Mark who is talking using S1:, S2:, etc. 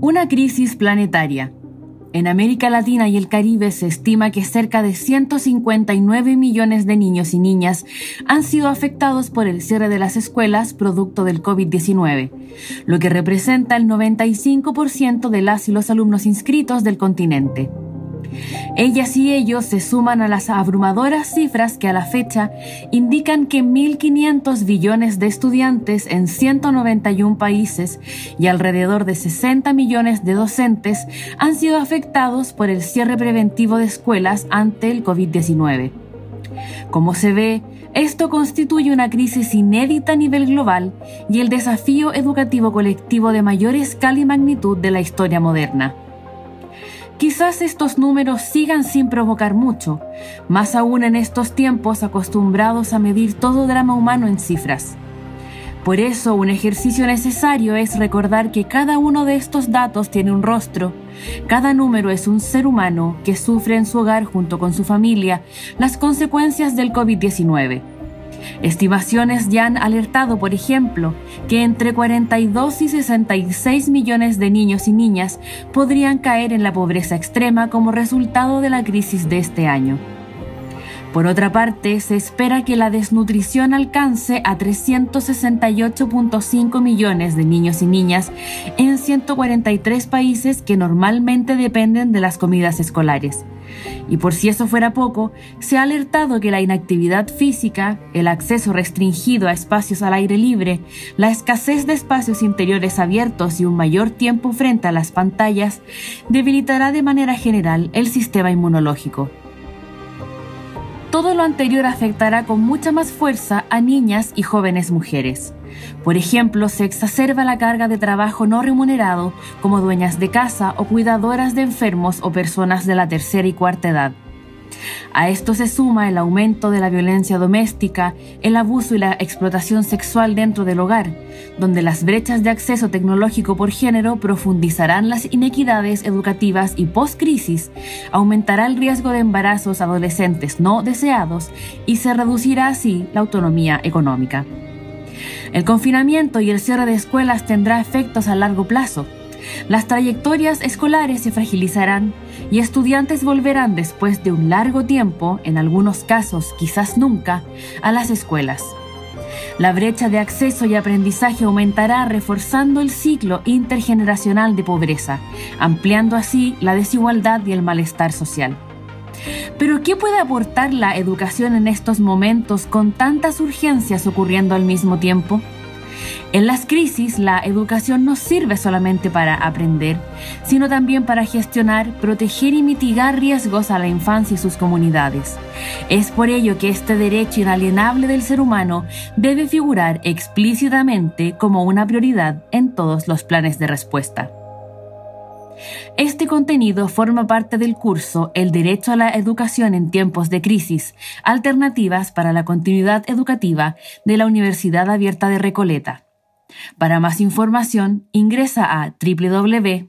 S1: Una crisis planetaria. En América Latina y el Caribe se estima que cerca de 159 millones de niños y niñas han sido afectados por el cierre de las escuelas producto del COVID-19, lo que representa el 95% de las y los alumnos inscritos del continente. Ellas y ellos se suman a las abrumadoras cifras que a la fecha indican que 1.500 billones de estudiantes en 191 países y alrededor de 60 millones de docentes han sido afectados por el cierre preventivo de escuelas ante el COVID-19. Como se ve, esto constituye una crisis inédita a nivel global y el desafío educativo colectivo de mayor escala y magnitud de la historia moderna. Quizás estos números sigan sin provocar mucho, más aún en estos tiempos acostumbrados a medir todo drama humano en cifras. Por eso un ejercicio necesario es recordar que cada uno de estos datos tiene un rostro, cada número es un ser humano que sufre en su hogar junto con su familia las consecuencias del COVID-19 Estimaciones ya han alertado, por ejemplo, que entre 42 y 66 millones de niños y niñas podrían caer en la pobreza extrema como resultado de la crisis de este año. Por otra parte, se espera que la desnutrición alcance a 368.5 millones de niños y niñas en 143 países que normalmente dependen de las comidas escolares. Y por si eso fuera poco, se ha alertado que la inactividad física, el acceso restringido a espacios al aire libre, la escasez de espacios interiores abiertos y un mayor tiempo frente a las pantallas debilitará de manera general el sistema inmunológico. Todo lo anterior afectará con mucha más fuerza a niñas y jóvenes mujeres. Por ejemplo, se exacerba la carga de trabajo no remunerado como dueñas de casa o cuidadoras de enfermos o personas de la tercera y cuarta edad. A esto se suma el aumento de la violencia doméstica, el abuso y la explotación sexual dentro del hogar, donde las brechas de acceso tecnológico por género profundizarán las inequidades educativas y post-crisis, aumentará el riesgo de embarazos adolescentes no deseados y se reducirá así la autonomía económica. El confinamiento y el cierre de escuelas tendrá efectos a largo plazo. Las trayectorias escolares se fragilizarán y estudiantes volverán después de un largo tiempo, en algunos casos quizás nunca, a las escuelas. La brecha de acceso y aprendizaje aumentará reforzando el ciclo intergeneracional de pobreza, ampliando así la desigualdad y el malestar social. Pero ¿qué puede aportar la educación en estos momentos con tantas urgencias ocurriendo al mismo tiempo? En las crisis, la educación no sirve solamente para aprender, sino también para gestionar, proteger y mitigar riesgos a la infancia y sus comunidades. Es por ello que este derecho inalienable del ser humano debe figurar explícitamente como una prioridad en todos los planes de respuesta. Este contenido forma parte del curso El Derecho a la Educación en tiempos de crisis, alternativas para la continuidad educativa de la Universidad Abierta de Recoleta. Para más información, ingresa a www.uar.cl.